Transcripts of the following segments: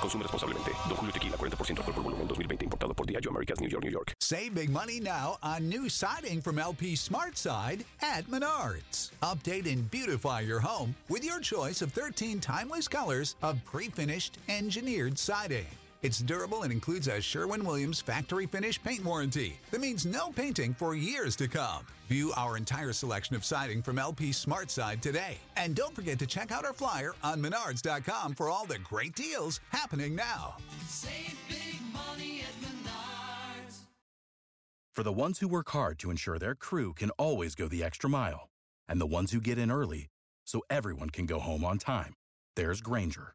Consume responsablemente. Don Julio Tequila, 40% alcohol por volumen, 2020. Importado por Diageo Americas, New York, New York. Save big money now on new siding from LP Smart Side at Menards. Update and beautify your home with your choice of 13 timeless colors of pre-finished engineered siding. It's durable and includes a Sherwin Williams factory finish paint warranty that means no painting for years to come. View our entire selection of siding from LP Smart Side today. And don't forget to check out our flyer on menards.com for all the great deals happening now. Save big money at Menards. For the ones who work hard to ensure their crew can always go the extra mile, and the ones who get in early so everyone can go home on time, there's Granger,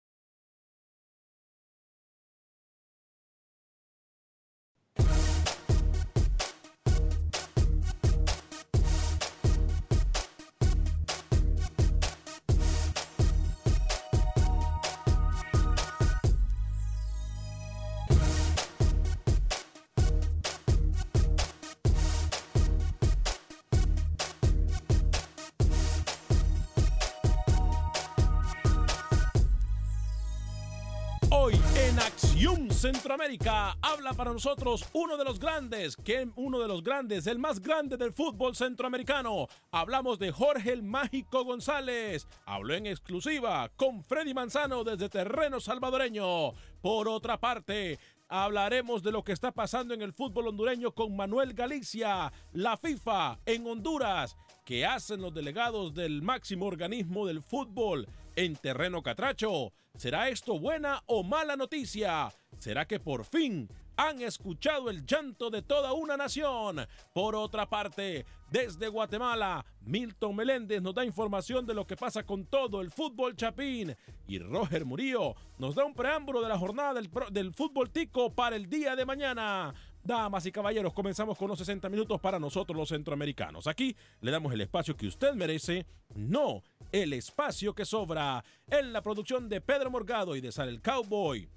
Acción Centroamérica habla para nosotros uno de los grandes, que uno de los grandes, el más grande del fútbol centroamericano. Hablamos de Jorge el Mágico González. Habló en exclusiva con Freddy Manzano desde terreno salvadoreño. Por otra parte, hablaremos de lo que está pasando en el fútbol hondureño con Manuel Galicia, la FIFA en Honduras. ¿Qué hacen los delegados del máximo organismo del fútbol en terreno catracho? ¿Será esto buena o mala noticia? ¿Será que por fin han escuchado el llanto de toda una nación? Por otra parte, desde Guatemala, Milton Meléndez nos da información de lo que pasa con todo el fútbol chapín y Roger Murillo nos da un preámbulo de la jornada del, fútbol tico para el día de mañana. Damas y caballeros, comenzamos con los 60 minutos para nosotros los centroamericanos. Aquí le damos el espacio que usted merece, no el espacio que sobra. En la producción de Pedro Morgado y de Sal el Cowboy.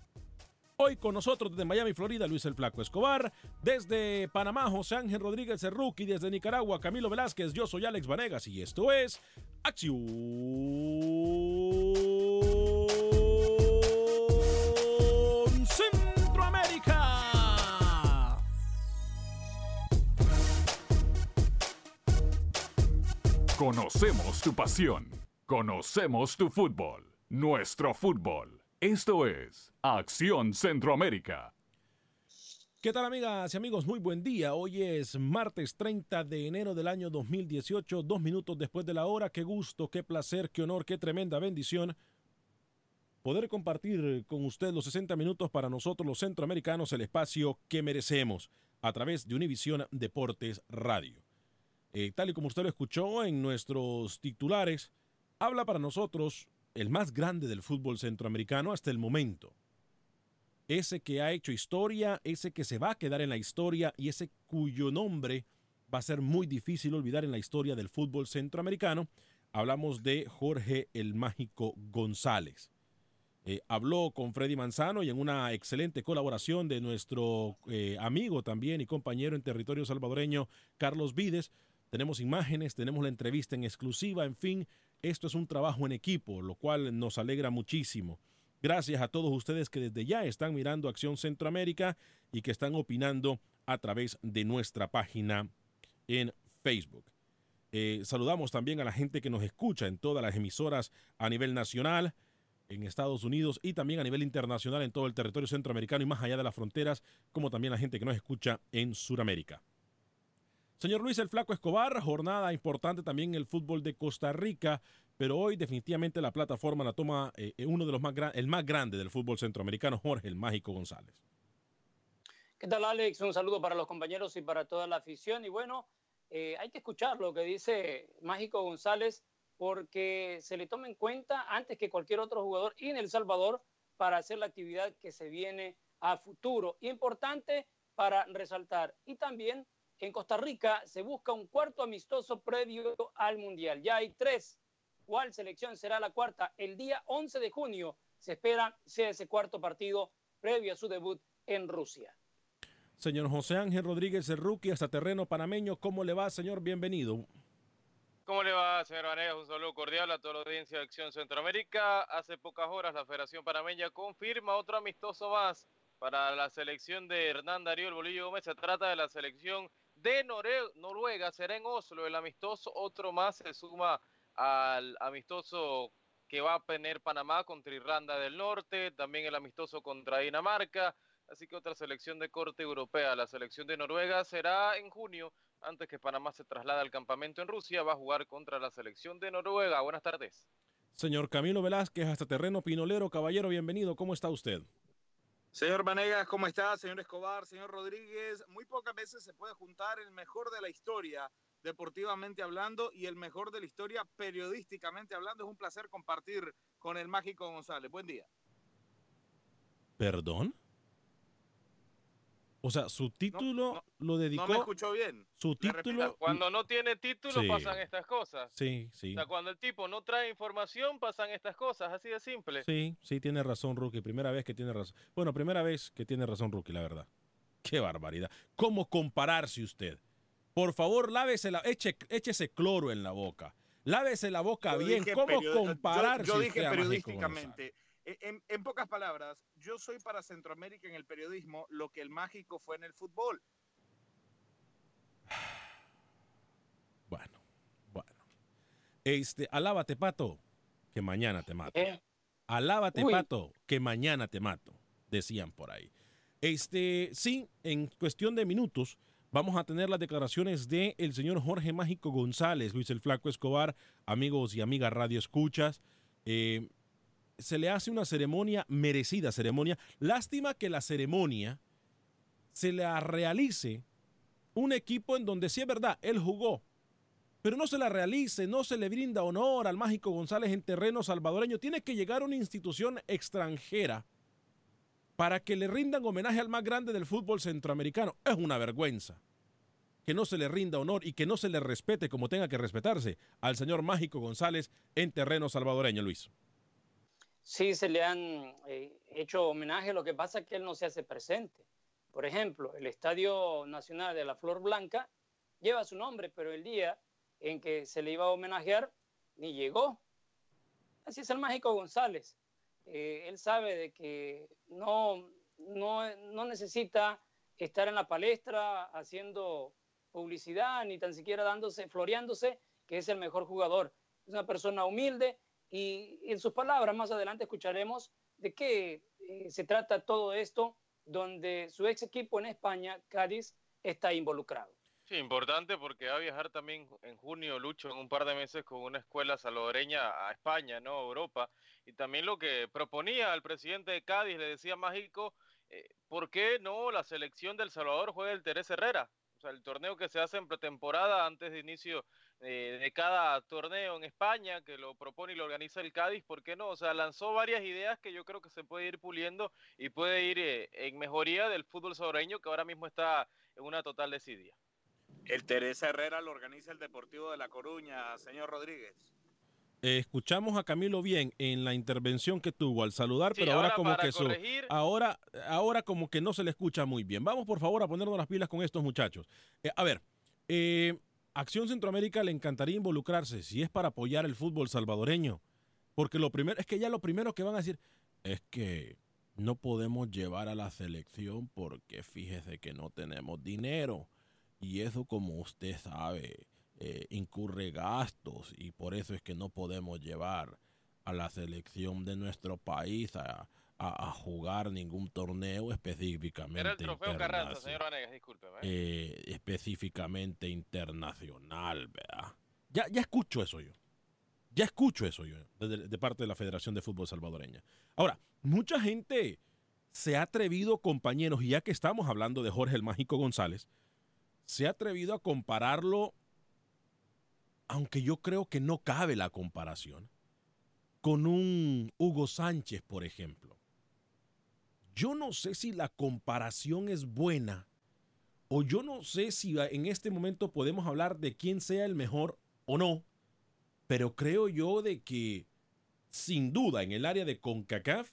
Hoy con nosotros desde Miami, Florida, Luis el Flaco Escobar. Desde Panamá, José Ángel Rodríguez Cerruqui. Desde Nicaragua, Camilo Velázquez. Yo soy Alex Vanegas y esto es Acción Conocemos tu pasión. Conocemos tu fútbol. Nuestro fútbol. Esto es Acción Centroamérica. ¿Qué tal amigas y amigos? Muy buen día. Hoy es martes 30 de enero del año 2018, dos minutos después de la hora. Qué gusto, qué placer, qué honor, qué tremenda bendición poder compartir con usted los 60 minutos para nosotros los centroamericanos el espacio que merecemos a través de Univisión Deportes Radio. Eh, tal y como usted lo escuchó en nuestros titulares, habla para nosotros el más grande del fútbol centroamericano hasta el momento ese que ha hecho historia, ese que se va a quedar en la historia y ese cuyo nombre va a ser muy difícil olvidar en la historia del fútbol centroamericano. Hablamos de Jorge el Mágico González. Eh, habló con Freddy Manzano y en una excelente colaboración de nuestro eh, amigo también y compañero en territorio salvadoreño, Carlos Vides. Tenemos imágenes, tenemos la entrevista en exclusiva, en fin, esto es un trabajo en equipo, lo cual nos alegra muchísimo. Gracias a todos ustedes que desde ya están mirando Acción Centroamérica y que están opinando a través de nuestra página en Facebook. Eh, saludamos también a la gente que nos escucha en todas las emisoras a nivel nacional, en Estados Unidos y también a nivel internacional en todo el territorio centroamericano y más allá de las fronteras, como también la gente que nos escucha en Sudamérica. Señor Luis el Flaco Escobar, jornada importante también en el fútbol de Costa Rica, pero hoy definitivamente la plataforma la toma eh, uno de los más el más grande del fútbol centroamericano, Jorge el Mágico González. ¿Qué tal, Alex? Un saludo para los compañeros y para toda la afición. Y bueno, eh, hay que escuchar lo que dice Mágico González porque se le toma en cuenta antes que cualquier otro jugador y en El Salvador para hacer la actividad que se viene a futuro. Importante para resaltar. Y también en Costa Rica se busca un cuarto amistoso previo al Mundial. Ya hay tres. ¿Cuál selección será la cuarta? El día 11 de junio se espera sea ese cuarto partido previo a su debut en Rusia. Señor José Ángel Rodríguez, el rookie hasta terreno panameño, ¿cómo le va, señor? Bienvenido. ¿Cómo le va, señor Vanegas? Un saludo cordial a toda la audiencia de Acción Centroamérica. Hace pocas horas la Federación Panameña confirma otro amistoso más para la selección de Hernán Darío el Bolillo Gómez. Se trata de la selección de Noruega. Será en Oslo el amistoso. Otro más se suma al amistoso que va a tener Panamá contra Irlanda del Norte. También el amistoso contra Dinamarca. Así que otra selección de corte europea, la selección de Noruega, será en junio, antes que Panamá se traslade al campamento en Rusia, va a jugar contra la selección de Noruega. Buenas tardes. Señor Camilo Velázquez, hasta terreno pinolero, caballero, bienvenido. ¿Cómo está usted? Señor Vanegas, ¿cómo está? Señor Escobar, señor Rodríguez, muy pocas veces se puede juntar el mejor de la historia, deportivamente hablando, y el mejor de la historia, periodísticamente hablando. Es un placer compartir con el mágico González. Buen día. ¿Perdón? O sea, su título lo dedicó. No me escuchó bien. Su título. Cuando no tiene título Sí. pasan estas cosas. Sí, sí. O sea, cuando el tipo no trae información pasan estas cosas, así de simple. Sí, sí, tiene razón, Rookie. Primera vez que tiene razón. Bueno, primera vez que tiene razón, Rookie, la verdad. Qué barbaridad. ¿Cómo compararse usted? Por favor, lávese la, eche, échese cloro en la boca. Lávese la boca Yo bien. ¿Cómo yo- compararse Yo, usted dije periodísticamente. E, En, en pocas palabras, yo soy para Centroamérica en el periodismo lo que el mágico fue en el fútbol. Bueno, bueno. Este, alábate, pato, que mañana te mato. ¿Eh? Alábate, Uy. pato, que mañana te mato, decían por ahí. Este, sí, en cuestión de minutos vamos a tener las declaraciones de el señor Jorge Mágico González, Luis el Flaco Escobar, amigos y amigas Radio Escuchas. Eh, se le hace una ceremonia merecida, ceremonia. Lástima que la ceremonia se la realice un equipo en donde sí es verdad, él jugó, pero no se la realice, no se le brinda honor al Mágico González en terreno salvadoreño. Tiene que llegar una institución extranjera para que le rindan homenaje al más grande del fútbol centroamericano. Es una vergüenza que no se le rinda honor y que no se le respete como tenga que respetarse al señor Mágico González en terreno salvadoreño, Luis. Sí, se le han eh, hecho homenaje, lo que pasa es que él no se hace presente. Por ejemplo, el Estadio Nacional de la Flor Blanca lleva su nombre, pero el día en que se le iba a homenajear ni llegó. Así es el mágico González. Eh, él sabe de que no, no, no necesita estar en la palestra haciendo publicidad, ni tan siquiera dándose, floreándose, que es el mejor jugador. Es una persona humilde y en sus palabras más adelante escucharemos de qué eh, se trata todo esto, donde su ex equipo en España, Cádiz, está involucrado. Sí, importante porque va a viajar también en junio, Lucho, en un par de meses con una escuela salvadoreña a España, ¿no? A Europa. Y también lo que proponía al presidente de Cádiz, le decía Mágico, eh, ¿por qué no la selección del Salvador juega el Teresa Herrera? O sea, el torneo que se hace en pretemporada antes de inicio eh, de cada torneo en España, que lo propone y lo organiza el Cádiz, ¿por qué no? O sea, lanzó varias ideas que yo creo que se puede ir puliendo y puede ir eh, en mejoría del fútbol salvadoreño que ahora mismo está en una total desidia. El Teresa Herrera lo organiza el Deportivo de La Coruña, señor Rodríguez. Eh, escuchamos a Camilo bien en la intervención que tuvo al saludar, Sí, pero ahora, ahora como que su- ahora, ahora como que no se le escucha muy bien. Vamos por favor a ponernos las pilas con estos muchachos. Eh, a ver, eh, Acción Centroamérica le encantaría involucrarse si es para apoyar el fútbol salvadoreño, porque lo primero es que ya lo primero que van a decir es que no podemos llevar a la selección porque fíjese que no tenemos dinero. Y eso como usted sabe eh, incurre gastos y por eso es que no podemos llevar a la selección de nuestro país a, a- a jugar ningún torneo específicamente. Era el trofeo Carranza, señor Vanegas, discúlpeme. ¿eh? eh, específicamente internacional, ¿verdad? Ya, ya escucho eso yo. Ya escucho eso yo de, de parte de la Federación de Fútbol Salvadoreña. Ahora, mucha gente se ha atrevido, compañeros, y ya que estamos hablando de Jorge el Mágico González, se ha atrevido a compararlo, aunque yo creo que no cabe la comparación, con un Hugo Sánchez, por ejemplo. Yo no sé si la comparación es buena o yo no sé si en este momento podemos hablar de quién sea el mejor o no, pero creo yo de que sin duda en el área de CONCACAF,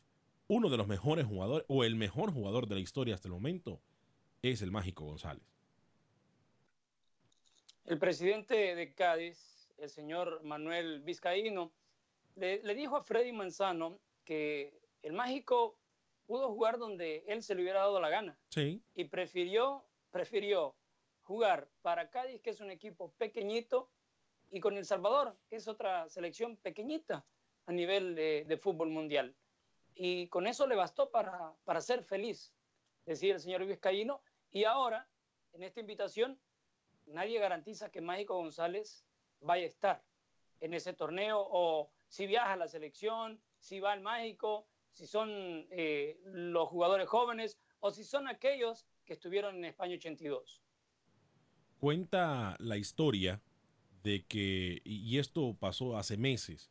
uno de los mejores jugadores o el mejor jugador de la historia hasta el momento es el Mágico González. El presidente de Cádiz, el señor Manuel Vizcaíno, le, le dijo a Freddy Manzano que el Mágico pudo jugar donde él se le hubiera dado la gana. Sí. Y prefirió, prefirió jugar para Cádiz, que es un equipo pequeñito, y con El Salvador, que es otra selección pequeñita a nivel de, de fútbol mundial. Y con eso le bastó para, para ser feliz, decía el señor Vizcaíno. Y ahora, en esta invitación, nadie garantiza que Mágico González vaya a estar en ese torneo o si viaja a la selección, si va al Mágico, si son eh, los jugadores jóvenes o si son aquellos que estuvieron en España 82. Cuenta la historia de que, y esto pasó hace meses,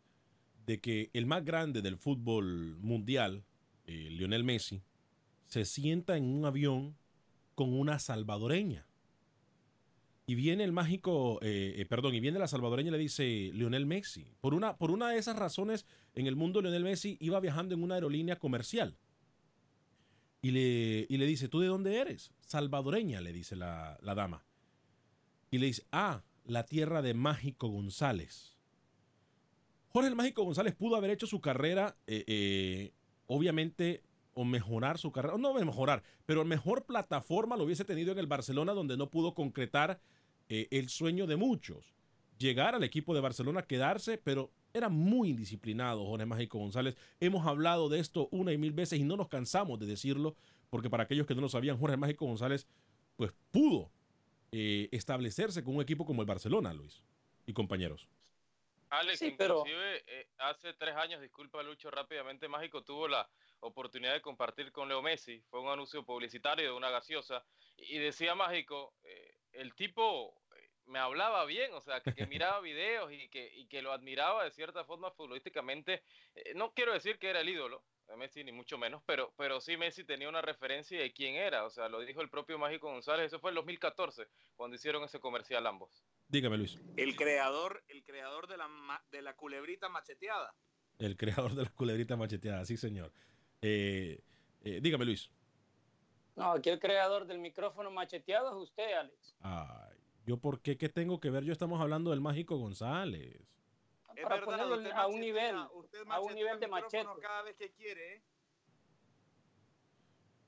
de que el más grande del fútbol mundial, eh, Lionel Messi, se sienta en un avión con una salvadoreña. Y viene el mágico, eh, eh, perdón, y viene la salvadoreña y le dice Lionel Messi. Por una, por una de esas razones, en el mundo Lionel Messi iba viajando en una aerolínea comercial. Y le, y le dice, ¿tú de dónde eres? Salvadoreña, le dice la, la dama. Y le dice, ah, la tierra de Mágico González. Jorge el Mágico González pudo haber hecho su carrera, eh, obviamente, o mejorar su carrera, no mejorar, pero mejor plataforma lo hubiese tenido en el Barcelona, donde no pudo concretar eh, el sueño de muchos. Llegar al equipo de Barcelona, quedarse, pero era muy indisciplinado Jorge Mágico González. Hemos hablado de esto una y mil veces y no nos cansamos de decirlo, porque para aquellos que no lo sabían, Jorge Mágico González, pues pudo eh, establecerse con un equipo como el Barcelona, Luis y compañeros. Alex, Sí, pero- inclusive eh, hace tres años, disculpa Lucho, rápidamente Mágico tuvo la oportunidad de compartir con Leo Messi, fue un anuncio publicitario de una gaseosa, y decía Mágico, eh, el tipo me hablaba bien, o sea, que, que miraba videos y que, y que lo admiraba de cierta forma futbolísticamente, Eh, no quiero decir que era el ídolo de Messi, ni mucho menos, pero, pero sí Messi tenía una referencia de quién era, o sea, lo dijo el propio Mágico González, eso fue en 2014, cuando hicieron ese comercial ambos. Dígame, Luis, El creador, el creador de la, ma- de la culebrita macheteada. el creador de las culebritas macheteadas, sí, señor. Eh, eh, dígame, Luis. No, aquí el creador del micrófono macheteado es usted, Alex. Ay, ¿yo por qué? ¿Qué tengo que ver? Yo estamos hablando del Mágico González. Es Para verdad, ponerlo usted a un nivel, usted a un nivel el de machete. Cada vez que quiere, ¿eh?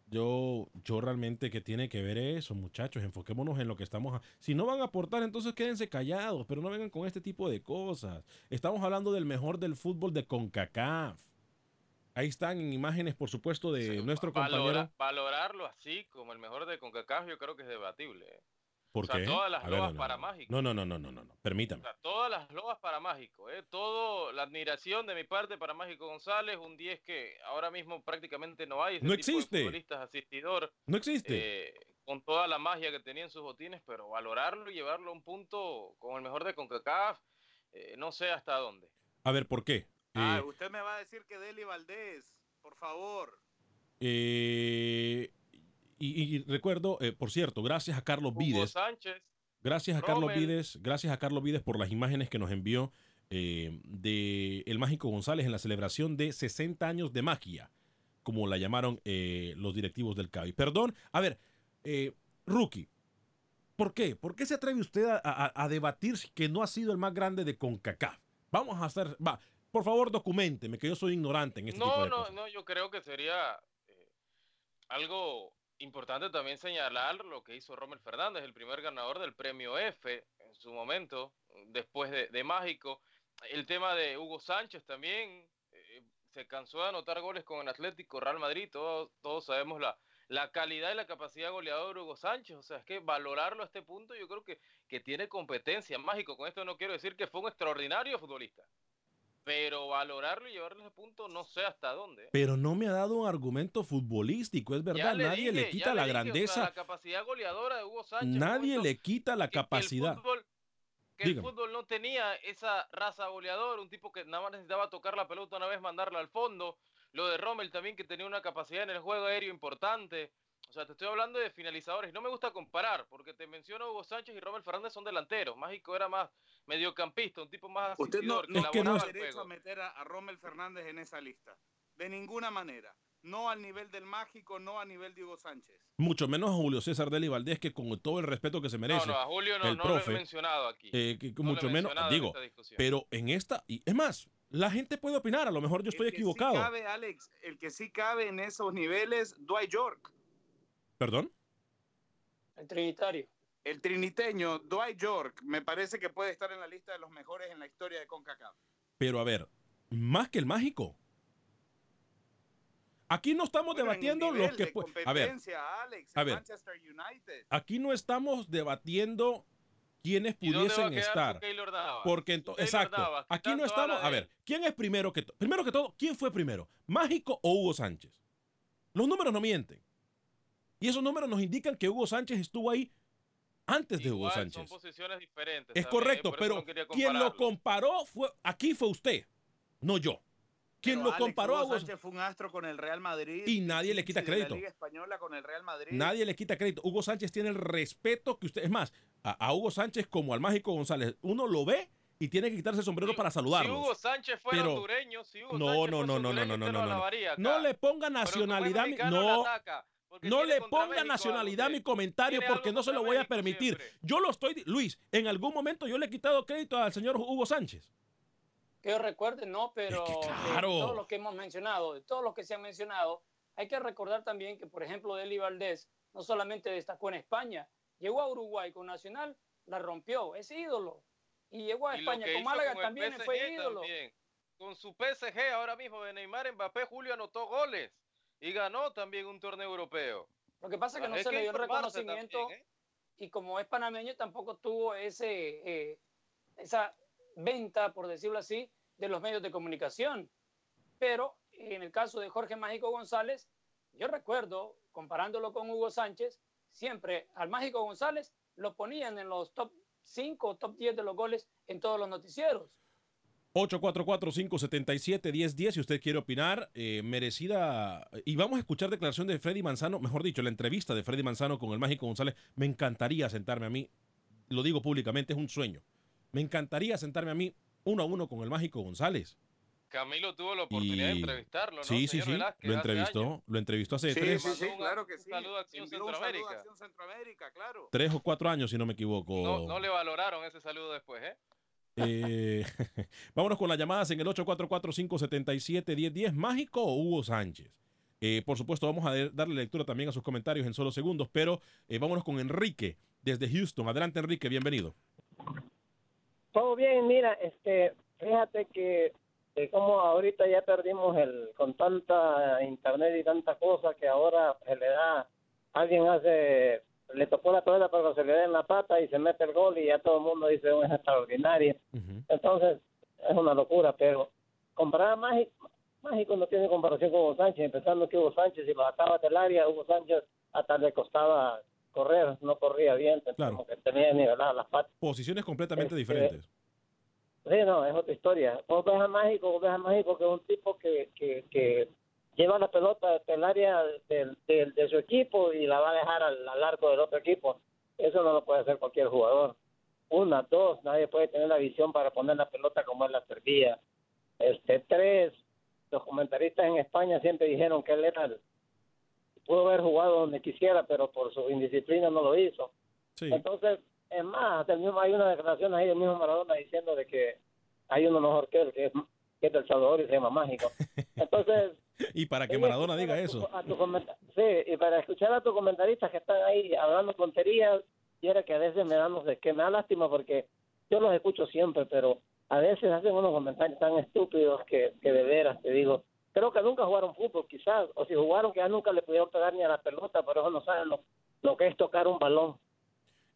Yo, yo realmente, ¿qué tiene que ver eso, muchachos? Enfoquémonos en lo que estamos... a- Si no van a aportar, entonces quédense callados, pero no vengan con este tipo de cosas. Estamos hablando del mejor del fútbol de CONCACAF. Ahí están en imágenes, por supuesto, de Sí, nuestro valora- compañero. valorarlo así como el mejor de CONCACAF yo creo que es debatible. ¿Por o sea, qué? todas las ver, no, para no, Mágico. No, no, no, no, no, no, no. O Permítame. sea, todas las loas para Mágico, ¿eh? Todo la admiración de mi parte para Mágico González, un 10 que ahora mismo prácticamente no hay. ese No tipo de existe. futbolista asistidor, No existe. eh, con toda la magia que tenía en sus botines, pero valorarlo y llevarlo a un punto con el mejor de CONCACAF, eh, no sé hasta dónde. A ver, ¿por qué? Ah, Eh, usted me va a decir que Deli Valdés, por favor. eh, y, y recuerdo, eh, por cierto, gracias a Carlos Hugo Vides. Sánchez, Gracias a Carlos. Vides, gracias a Carlos Vides por las imágenes que nos envió eh, de El Mágico González en la celebración de 60 años de magia, como la llamaron eh, los directivos del CABI. Perdón, a ver, eh, Rookie, ¿por qué? ¿Por qué se atreve usted a, a- a debatir que no ha sido el más grande de CONCACAF? Vamos a hacer, va, por favor documenteme, que yo soy ignorante en este tipo No, de no, cosas. no, yo creo que sería algo importante también señalar lo que hizo Rommel Fernández, el primer ganador del premio F en su momento, después de, Mágico. El tema de Hugo Sánchez también, eh, se cansó de anotar goles con el Atlético Real Madrid, todos, todos sabemos la, la calidad y la capacidad goleadora de Hugo Sánchez, o sea, es que valorarlo a este punto yo creo que, que tiene competencia. Mágico, con esto no quiero decir que fue un extraordinario futbolista. Pero valorarlo y llevarlo a ese punto no sé hasta dónde. Pero no me ha dado un argumento futbolístico, es verdad, nadie le quita la dije, o sea, grandeza, la capacidad goleadora de Hugo Sánchez. nadie le quita la que- que el capacidad. fútbol- que el fútbol no tenía esa raza goleadora, un tipo que nada más necesitaba tocar la pelota una vez, mandarla al fondo. Lo de Rommel también, que tenía una capacidad en el juego aéreo importante. O sea, te estoy hablando de finalizadores. Y no me gusta comparar, porque te menciono Hugo Sánchez y Rommel Fernández son delanteros. Mágico era más mediocampista, un tipo más Usted no, asistidor, que no Es que no elaboraba tiene derecho a meter a, a Rommel Fernández en esa lista. De ninguna manera. No al nivel del mágico, no a nivel de Hugo Sánchez. Mucho menos a Julio César Deli Valdés, que con todo el respeto que se merece, No, no, a Julio no, el no lo he mencionado aquí. eh, que- que No lo he mucho menos, digo, pero en esta, y es más, la gente puede opinar, a lo mejor yo estoy El que sí equivocado. cabe, Alex, el que sí cabe en esos niveles, Dwight York. ¿Perdón? El Trinitario. El triniteño, Dwight York, me parece que puede estar en la lista de los mejores en la historia de CONCACAF. Pero a ver, más que el mágico. Aquí no estamos Bueno, debatiendo los que... de A ver, Alex, a ver. Manchester United. aquí no estamos debatiendo quiénes ¿Y dónde va a pudiesen estar. Porque ento- Keylor exacto, aquí no estamos, a ver. ¿quién es primero que todo? Primero que todo, ¿quién fue primero? ¿Mágico o Hugo Sánchez? Los números no mienten. Y esos números nos indican que Hugo Sánchez estuvo ahí antes de Hugo Sánchez. Son posiciones diferentes. Es también, correcto, pero no quien lo comparó fue aquí fue usted, no yo. Quien Pero, lo Alex, comparó a Hugo Hugo Sánchez fue un astro con el Real Madrid. Y nadie le quita la crédito. Liga Española con el Real Madrid. Nadie le quita crédito. Hugo Sánchez tiene el respeto que usted. Es más, a, a Hugo Sánchez como al Mágico González, uno lo ve y tiene que quitarse el sombrero para Si saludarlo. Hugo Sánchez fuera Pero- hondureño, si Hugo No, Sánchez no, no, no, no, no, no, no, lo no. alabaría acá. No le ponga nacionalidad. No, porque no le ponga nacionalidad a mi comentario porque no se lo voy a permitir. siempre. Yo lo estoy. Luis, en algún momento yo le he quitado crédito al señor Hugo Sánchez. Que yo recuerde, no, pero Es que de todos los que hemos mencionado, de todos los que se han mencionado, hay que recordar también que, por ejemplo, Deli Valdés no solamente destacó en España, llegó a Uruguay con Nacional, la rompió, es ídolo. Y llegó a Y lo España con Málaga con también PSG fue ídolo. también. Con su PSG ahora mismo de Neymar Mbappé, Julio anotó goles y ganó también un torneo europeo. Lo que pasa es que no se que le dio el reconocimiento también, ¿eh? y como es panameño tampoco tuvo ese, eh, esa venta, por decirlo así, de los medios de comunicación. Pero en el caso de Jorge Mágico González, yo recuerdo, comparándolo con Hugo Sánchez, siempre al Mágico González lo ponían en los top 5 o top 10 de los goles en todos los noticieros. 844-577-1010 si usted quiere opinar, eh, merecida. Y vamos a escuchar declaración de Freddy Manzano, mejor dicho, la entrevista de Freddy Manzano con el Mágico González. Me encantaría sentarme a mí, lo digo públicamente, es un sueño. Me encantaría sentarme a mí uno a uno con el Mágico González. Camilo tuvo la oportunidad de entrevistarlo, ¿no? Sí, sí, señor sí, Velázquez, lo entrevistó, lo entrevistó hace Sí, tres, sí, sí, claro que un sí. saludo a Acción Centroamérica. Acción Centroamérica, claro. tres o cuatro años, si no me equivoco. No, no le valoraron ese saludo después, ¿eh? Eh, vámonos con las llamadas en el 844-577-1010. ¿Mágico Hugo Sánchez? Eh, por supuesto, vamos a darle lectura también a sus comentarios en solo segundos, pero eh, vámonos con Enrique desde Houston. Adelante, Enrique, bienvenido. Todo bien, mira, este, fíjate que eh, como ahorita ya perdimos el con tanta internet y tanta cosa que ahora se le da, alguien hace, le tocó la pelota pero se le da en la pata y se mete el gol y ya todo el mundo dice "Oh, es extraordinario. Entonces es una locura, pero comprar a Mágico, Mágico no tiene comparación con Hugo Sánchez, empezando que Hugo Sánchez si lo ataba del área, Hugo Sánchez hasta le costaba correr, no corría bien, como que tenía niveladas las patas. Posiciones completamente Este, diferentes. Sí, no, es otra historia. Vos ves a Mágico, vos ves a Mágico que es un tipo que, que, que lleva la pelota desde el área del- del- de, su equipo y la va a dejar al, al arco del otro equipo. Eso no lo puede hacer cualquier jugador. Una, dos, nadie puede tener la visión para poner la pelota como él la servía. Este, tres, los comentaristas en España siempre dijeron que él era el- pudo haber jugado donde quisiera, pero por su indisciplina no lo hizo. Entonces, es más, hasta el mismo, hay una declaración ahí del mismo Maradona diciendo de que hay uno mejor que él, que es, que es del Salvador y se llama Mágico. Entonces, Y para que Maradona diga eso. a tu comenta- sí, y para escuchar a tus comentaristas que están ahí hablando tonterías, y era que a veces me da, no sé, que me da lástima porque yo los escucho siempre, pero a veces hacen unos comentarios tan estúpidos que, que de veras te digo, creo que nunca jugaron fútbol quizás, o si jugaron que ya nunca le pudieron pegar ni a la pelota, pero eso no saben lo, lo que es tocar un balón.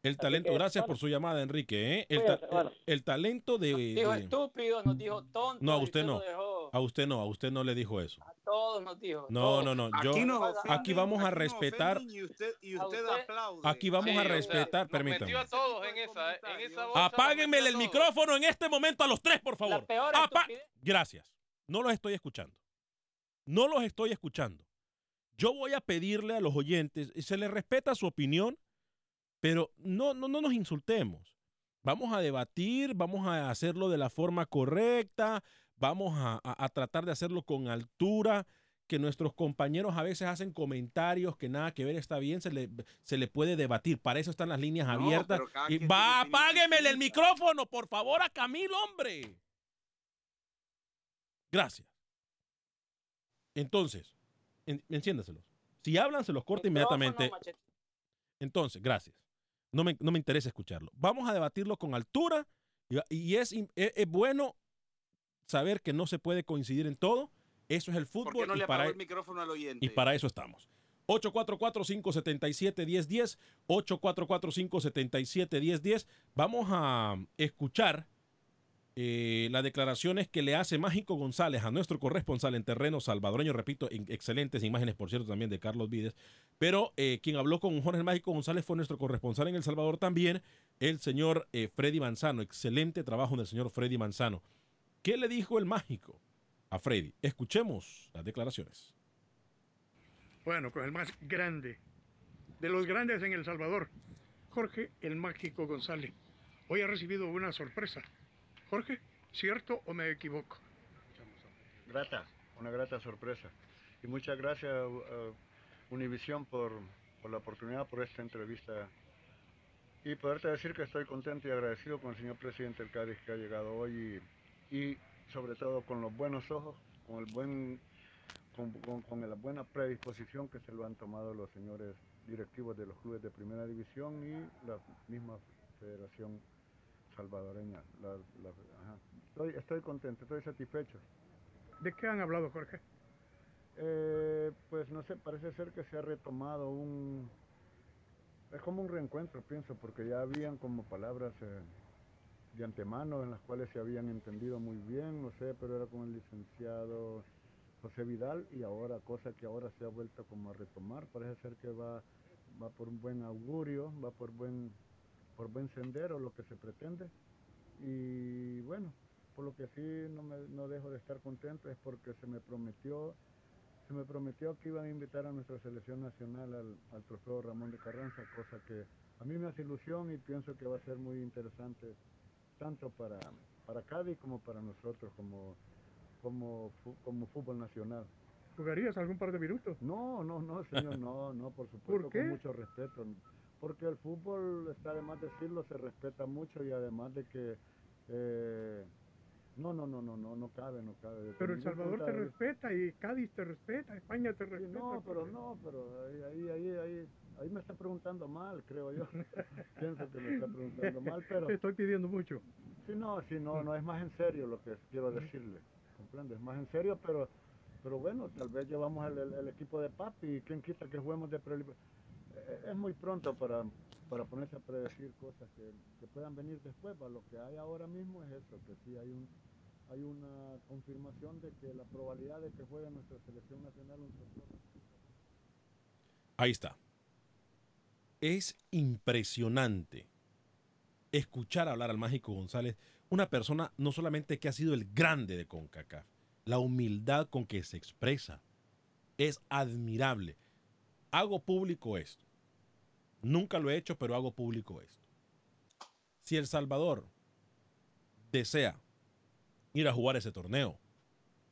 El talento, que, gracias bueno. por su llamada, Enrique. ¿eh? El, Cuídate, ta- bueno. el talento de, Dijo de- estúpido, nos dijo tonto. No, a usted no. A usted no, a usted no le dijo eso. A todos nos dijo. No, todos. no, no. Yo, Aquí nos aquí ofenden, vamos a aquí nos respetar. ofenden Y usted, y A usted usted- aplaude. Aquí vamos Sí, a o sea, respetar, nos permítame. metió a todos en esa, en esa bolsa nos Apáguenme el micrófono en este momento a los tres, por La favor. Apa-. Gracias. No los estoy escuchando. No los estoy escuchando. Yo voy a pedirle a los oyentes, se les respeta su opinión, pero no, no, no nos insultemos. Vamos a debatir, vamos a hacerlo de la forma correcta, vamos a, a- a tratar de hacerlo con altura, que nuestros compañeros a veces hacen comentarios que nada que ver está bien, se le, se le puede debatir. Para eso están las líneas No, abiertas. Y va, apágueme el micrófono, por favor, a Camilo, hombre. Gracias. Entonces, en, enciéndaselos. Si hablan, se los corta inmediatamente. Entonces, gracias. No me, no me interesa escucharlo. Vamos a debatirlo con altura y, y es, im- es, es bueno saber que no se puede coincidir en todo. Eso es el ¿Por qué fútbol no y, le para, apagó el micrófono al oyente? y para eso estamos. 844-577-1010, 844-577-1010. Vamos a escuchar eh, las declaraciones que le hace Mágico González a nuestro corresponsal en terreno salvadoreño, repito, en excelentes imágenes, por cierto, también de Carlos Vides, pero eh, quien habló con Jorge Mágico González fue nuestro corresponsal en El Salvador también, el señor eh, Freddy Manzano, excelente trabajo del señor Freddy Manzano. ¿Qué le dijo el Mágico a Freddy? Escuchemos las declaraciones. Bueno, con el más grande de los grandes en El Salvador, Jorge el Mágico González. Hoy ha recibido una sorpresa. Jorge, ¿cierto o me equivoco? Grata, una grata sorpresa. Y muchas gracias uh, Univisión por, la oportunidad, por esta entrevista. Y poderte decir que estoy contento y agradecido con el señor presidente del Cádiz que ha llegado hoy y, sobre todo con los buenos ojos, con el buen con la buena predisposición que se lo han tomado los señores directivos de los clubes de primera división y la misma federación salvadoreña. La- la- ajá. Estoy, estoy contento, estoy satisfecho. ¿De qué han hablado, Jorge? Eh, pues no sé, parece ser que se ha retomado un... Es como un reencuentro, pienso, porque ya habían como palabras eh, de antemano en las cuales se habían entendido muy bien, no sé, pero era con el licenciado José Vidal y ahora, cosa que ahora se ha vuelto como a retomar, parece ser que va, va por un buen augurio, va por buen, por buen sendero lo que se pretende. Y bueno, por lo que sí no, me, no dejo de estar contento es porque se me prometió se me prometió que iban a invitar a nuestra selección nacional al, al trofeo Ramón de Carranza, cosa que a mí me hace ilusión y pienso que va a ser muy interesante tanto para, para Cádiz como para nosotros como, como, como fútbol nacional. ¿Jugarías algún par de minutos? No, no, no, señor, no, no, por supuesto, ¿Por qué? con mucho respeto. Porque el fútbol, está además de decirlo, se respeta mucho y además de que... eh, no, no, no, no, no, no cabe, no cabe. Desde Pero El Salvador te de respeta y Cádiz te respeta, España te respeta. no, pero no, pero ahí, ahí, ahí, ahí, ahí me está preguntando mal, creo yo. Pienso que me está preguntando mal, pero Te estoy pidiendo mucho. sí, no, sí, no, no es más en serio lo que quiero decirle, ¿comprende? Es más en serio, pero, pero bueno, tal vez llevamos el, el- el equipo de papi y quién quita que juguemos de pre Es muy pronto para, para ponerse a predecir cosas que, que puedan venir después, va, lo que hay ahora mismo es eso, que sí hay un hay una confirmación de que la probabilidad de que juegue nuestra selección nacional un Ahí está. Es impresionante escuchar hablar al Mágico González, una persona no solamente que ha sido el grande de CONCACAF, la humildad con que se expresa es admirable. Hago público esto. Nunca lo he hecho, pero hago público esto. Si El Salvador desea ir a jugar ese torneo,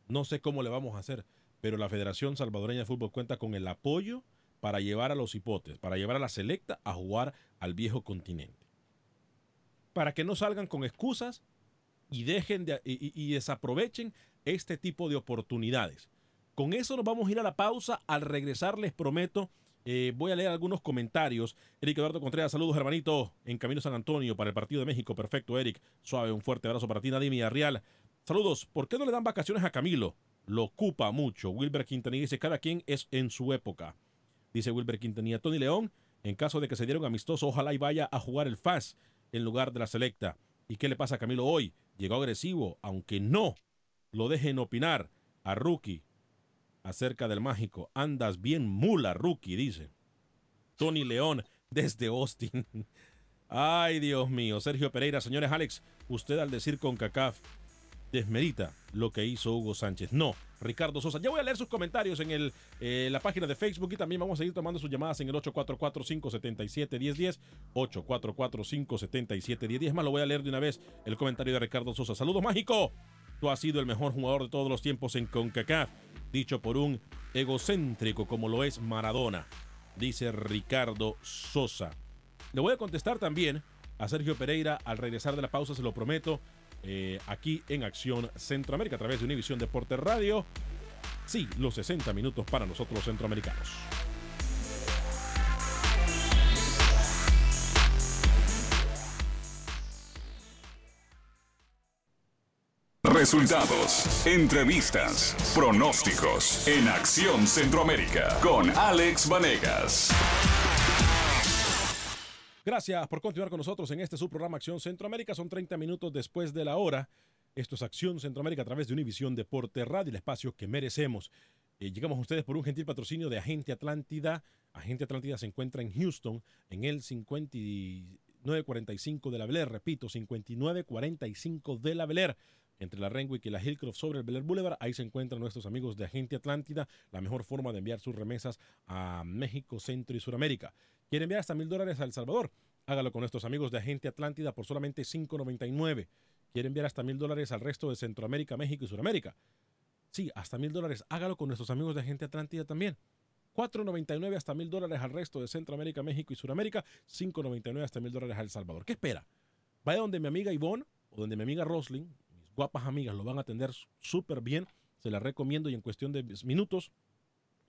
no sé cómo le vamos a hacer, pero la Federación Salvadoreña de Fútbol cuenta con el apoyo para llevar a los hipotes, para llevar a la selecta a jugar al viejo continente. Para que no salgan con excusas y dejen de, y, y- y desaprovechen este tipo de oportunidades. Con eso nos vamos a ir a la pausa. Al regresar les prometo, eh, voy a leer algunos comentarios. Eric Eduardo Contreras, saludos hermanito, en Camino San Antonio para el Partido de México. Perfecto, Eric. Suave, un fuerte abrazo para ti, Nadine Villarreal. Saludos, ¿por qué no le dan vacaciones a Camilo? Lo ocupa mucho. Wilber Quintanilla dice, cada quien es en su época. Dice Wilber Quintanilla. Tony León, En caso de que se diera un amistoso, ojalá y vaya a jugar el FAS en lugar de la selecta. ¿Y qué le pasa a Camilo hoy? Llegó agresivo, aunque no lo dejen opinar a Rookie acerca del mágico. Andas bien mula, Rookie, dice. Tony León desde Austin. Ay, Dios mío. Sergio Pereira, señores Alex, usted al decir con CACAF desmerita lo que hizo Hugo Sánchez. No, Ricardo Sosa. Ya voy a leer sus comentarios en el, eh, la página de Facebook y también vamos a seguir tomando sus llamadas en el 844-577-1010. 844-577-1010. Más lo voy a leer de una vez el comentario de Ricardo Sosa. Saludos, mágico. Tú has sido el mejor jugador de todos los tiempos en CONCACAF, dicho por un egocéntrico como lo es Maradona, dice Ricardo Sosa. Le voy a contestar también a Sergio Pereira al regresar de la pausa, se lo prometo, eh, aquí en Acción Centroamérica a través de Univisión Deporte Radio. Sí, los 60 minutos para nosotros los centroamericanos. Resultados, entrevistas, pronósticos en Acción Centroamérica con Alex Vanegas. Gracias por continuar con nosotros en este subprograma Acción Centroamérica. Son 30 minutos después de la hora. Esto es Acción Centroamérica a través de Univisión Deporte Radio, el espacio que merecemos. Eh, llegamos a ustedes por un gentil patrocinio de Agente Atlántida. Agente Atlántida se encuentra en Houston, en el 5945 de la Bel Air. Repito, 5945 de la Bel Air entre la Renwick y la Hillcroft sobre el Bel Boulevard. Ahí se encuentran nuestros amigos de Agente Atlántida, la mejor forma de enviar sus remesas a México, Centro y Suramérica. ¿Quiere enviar hasta mil dólares a El Salvador? Hágalo con nuestros amigos de Agente Atlántida por solamente $5.99. ¿Quiere enviar hasta mil dólares al resto de Centroamérica, México y Suramérica? Sí, hasta mil dólares. Hágalo con nuestros amigos de Agente Atlántida también. 4.99 hasta mil dólares al resto de Centroamérica, México y Suramérica. 5.99 hasta mil dólares a El Salvador. ¿Qué espera? Vaya donde mi amiga Ivonne o donde mi amiga Rosling, mis guapas amigas, lo van a atender súper bien. Se las recomiendo y en cuestión de minutos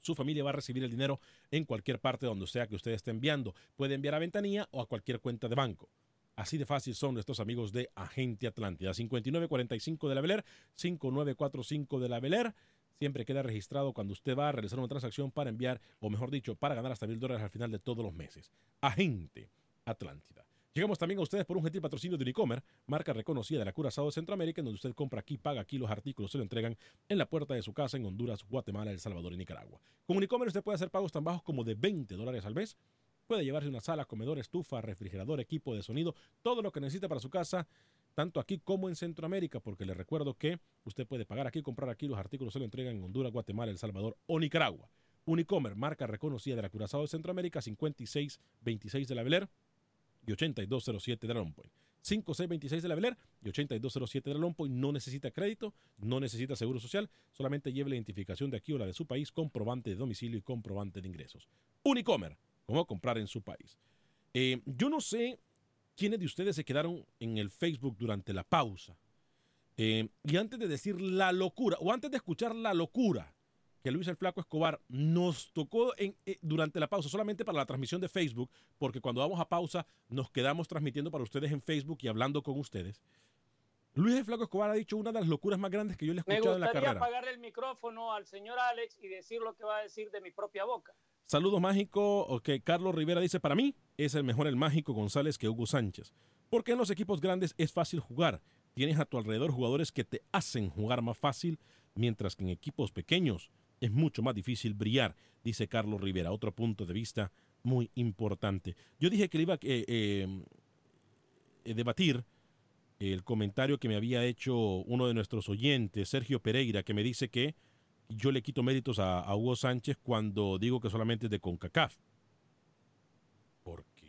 su familia va a recibir el dinero en cualquier parte donde sea que usted esté enviando. Puede enviar a ventanilla o a cualquier cuenta de banco. Así de fácil son nuestros amigos de Agente Atlántida. 5945 de la Beler, 5945 de la Beler. Siempre queda registrado cuando usted va a realizar una transacción para enviar, o mejor dicho, para ganar hasta mil dólares al final de todos los meses. Agente Atlántida. Llegamos también a ustedes por un gentil patrocinio de Unicomer, marca reconocida de la Curazao de Centroamérica, en donde usted compra aquí, paga aquí, los artículos se lo entregan en la puerta de su casa en Honduras, Guatemala, El Salvador y Nicaragua. Con Unicomer usted puede hacer pagos tan bajos como de 20 dólares al mes. Puede llevarse una sala, comedor, estufa, refrigerador, equipo de sonido, todo lo que necesita para su casa, tanto aquí como en Centroamérica, porque le recuerdo que usted puede pagar aquí, comprar aquí, los artículos se lo entregan en Honduras, Guatemala, El Salvador o Nicaragua. Unicomer, marca reconocida de la Curazao de Centroamérica, 5626 de la Beler y 8207 de la Lompoint. 5626 de la Beler y 8207 de la Lompoint. No necesita crédito, no necesita seguro social, solamente lleve la identificación de aquí o la de su país, comprobante de domicilio y comprobante de ingresos. Unicomer, como comprar en su país. Eh, yo no sé quiénes de ustedes se quedaron en el Facebook durante la pausa. Eh, y antes de decir la locura, o antes de escuchar la locura que Luis el Flaco Escobar nos tocó en, eh, durante la pausa, solamente para la transmisión de Facebook, porque cuando vamos a pausa nos quedamos transmitiendo para ustedes en Facebook y hablando con ustedes. Luis el Flaco Escobar ha dicho una de las locuras más grandes que yo le he Me escuchado en la gustaría carrera. apagarle el micrófono al señor Alex y decir lo que va a decir de mi propia boca. Saludos mágico. Ok, Carlos Rivera dice: Para mí es el mejor el mágico González que Hugo Sánchez. Porque en los equipos grandes es fácil jugar. Tienes a tu alrededor jugadores que te hacen jugar más fácil, mientras que en equipos pequeños es mucho más difícil brillar, dice Carlos Rivera. Otro punto de vista muy importante. Yo dije que le iba a eh, eh, eh, debatir el comentario que me había hecho uno de nuestros oyentes, Sergio Pereira, que me dice que yo le quito méritos a, a Hugo Sánchez cuando digo que solamente es de CONCACAF. Porque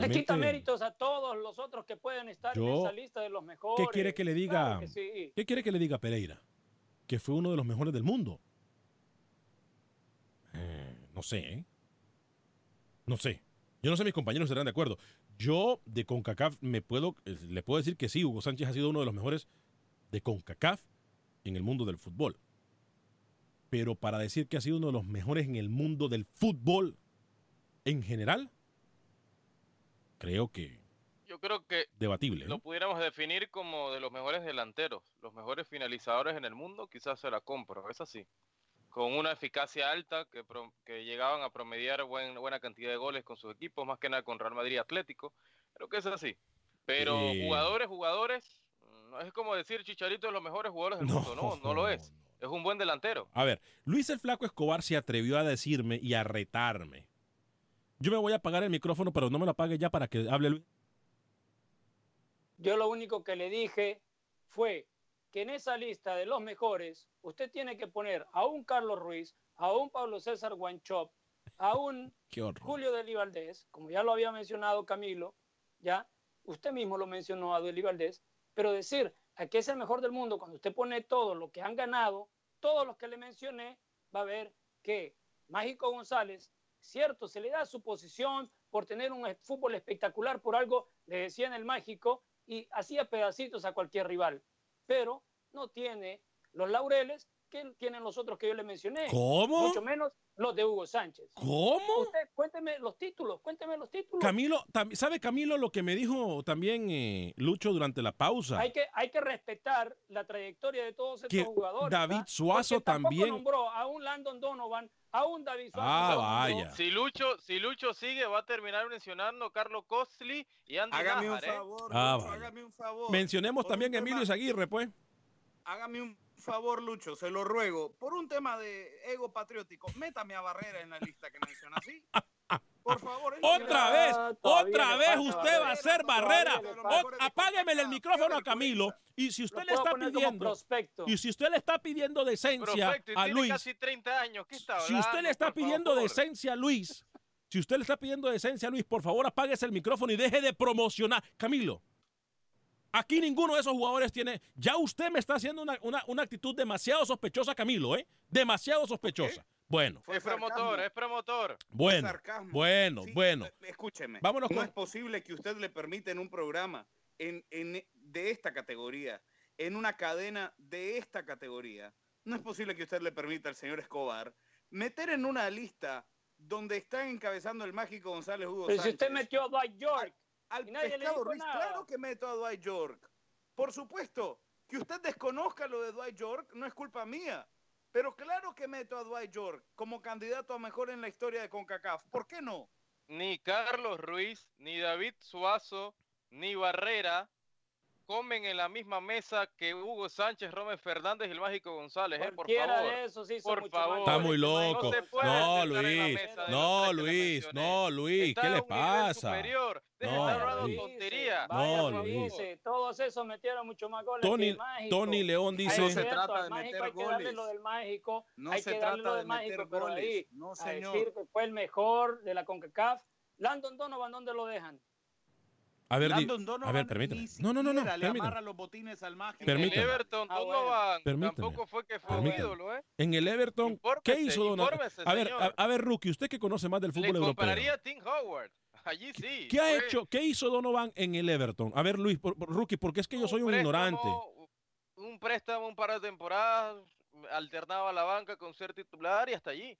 Le quita méritos a todos los otros que pueden estar en Yo- esa lista de los mejores. ¿Qué quiere que le diga? Claro que sí. ¿Qué quiere que le diga Pereira? Que fue uno de los mejores del mundo. Eh, no sé, ¿eh? No sé. Yo no sé, mis compañeros estarán de acuerdo. Yo de CONCACAF me puedo, eh, le puedo decir que sí, Hugo Sánchez ha sido uno de los mejores de CONCACAF en el mundo del fútbol. Pero para decir que ha sido uno de los mejores en el mundo del fútbol en general, creo que Yo creo que debatible. lo pudiéramos definir como de los mejores delanteros, los mejores finalizadores en el mundo, quizás se la compro, es así. con una eficacia alta, que, pro- que llegaban a promediar buen- buena cantidad de goles con sus equipos, más que nada con Real Madrid Atlético. Creo que es así. Pero Eh. jugadores, jugadores, no es como decir Chicharito es los mejores jugadores del mundo. No, no lo es. Es un buen delantero. A ver, Luis el Flaco Escobar se atrevió a decirme y a retarme. Yo me voy a apagar el micrófono, pero no me lo apague ya para que hable Luis. Yo lo único que le dije fue que en esa lista de los mejores, usted tiene que poner a un Carlos Ruiz, a un Pablo César Guanchop, a un. Julio de Valdés, como ya lo había mencionado Camilo, ya, usted mismo lo mencionó a Deli Valdés, pero decir a que es el mejor del mundo, cuando usted pone todo lo que han ganado, todos los que le mencioné, va a ver que Mágico González, cierto, se le da su posición por tener un fútbol espectacular, por algo le decía en el Mágico, y hacía pedacitos a cualquier rival, pero no tiene los laureles que tienen los otros que yo le mencioné. ¿Cómo? Mucho menos los de Hugo Sánchez. ¿Cómo? Usted, cuénteme los títulos, cuénteme los títulos. Camilo, ¿sabe Camilo lo que me dijo también eh, Lucho durante la pausa? Hay que, hay que respetar la trayectoria de todos estos Que jugadores. David ¿verdad? Suazo Porque tampoco también- nombró a un Landon Donovan, a un David Suazo. Ah, vaya. Si Lucho, si Lucho sigue, va a terminar mencionando a Carlos Costly y Andy Hágame un ¿eh? favor, Ah, Lucho, hágame un favor. Mencionemos Por también a Emilio Zaguirre, pues. Hágame un favor, Lucho, se lo ruego. Por un tema de ego patriótico, métame a Barrera en la lista que menciona así. Por favor. Otra vez, todavía otra vez usted va a ser barrera. apáguemele el micrófono a Camilo. Y si usted le está pidiendo, y si usted le está pidiendo decencia Prospecto, y a tiene Luis, casi 30 años. ¿Qué está si usted le está pidiendo favor? decencia a Luis, si usted le está pidiendo decencia a Luis, por favor apáguese el micrófono y deje de promocionar. Camilo, aquí ninguno de esos jugadores tiene. Ya usted me está haciendo una, una- una actitud demasiado sospechosa, Camilo, ¿eh? Demasiado sospechosa. Bueno, Fue Es promotor, es promotor. bueno, sarcasmo. bueno, Sí, bueno. eh, Escúcheme. Vámonos no con- es posible que usted le permita en un programa en, en- de esta categoría, en una cadena de esta categoría, no es posible que usted le permita al señor Escobar meter en una lista donde está encabezando el mágico González Hugo Pero si usted metió a York, al nadie pescado Ruiz, nada. claro que meto a Dwight York. Por supuesto, que usted desconozca lo de Dwight York no es culpa mía. Pero claro que meto a Dwight York como candidato a mejor en la historia de CONCACAF. ¿Por qué no? Ni Carlos Ruiz, ni David Suazo, ni Barrera comen en la misma mesa que Hugo Sánchez, Romer Fernández y el Mágico González, ¿eh? Por favor. de esos hizo Por mucho favor. Está goles muy loco. No se No, sentar en la Luis. No, Luis. No, Luis. ¿Qué a le pasa? superior. No, Luis. tontería. No, Luis. dice, todos esos metieron mucho más goles que Tony, el Mágico. Tony León dice. es cierto, trata de meter hay que darle goles. lo del Mágico, No hay se que darle trata lo de del Mágico, meter pero goles. ahí No, a señor. decir que fue el mejor de la CONCACAF. Landon Donovan, ¿dónde lo dejan? A ver, Landon Donovan a ver, permítame. No, no, no, no. le Permítame. amarra los botines al mágico. Permítame. El Everton, Ah. Donovan Permítame. tampoco fue que fue un Permítame. ídolo, ¿eh? En el Everton, ¿qué hizo Donovan? A ver, a, ver, Rookie, usted que conoce más del Le fútbol europeo. compararía a Tim Howard. Allí sí. ¿Qué ha hecho? ¿Qué hizo Donovan en el Everton? A ver, Luis, por- por- Rookie, porque es que yo soy un préstamo, ignorante. Un préstamo, un par de temporadas, alternaba la banca con ser titular y hasta allí.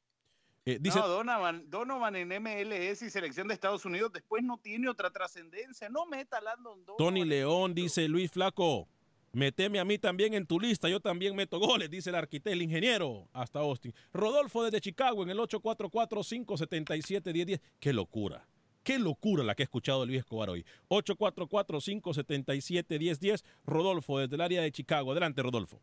Eh, dice, No, Donovan, Donovan en MLS y selección de Estados Unidos después no tiene otra trascendencia. No meta a Landon Donovan. Tony León dice, Luis Flaco, meteme a mí también en tu lista, yo también meto goles, dice el arquitecto, el ingeniero, hasta Austin. Rodolfo desde Chicago en el 844-577-1010. Qué locura, qué locura la que he escuchado de Luis Escobar hoy. 844-577-1010. Rodolfo desde el área de Chicago. Adelante, Rodolfo.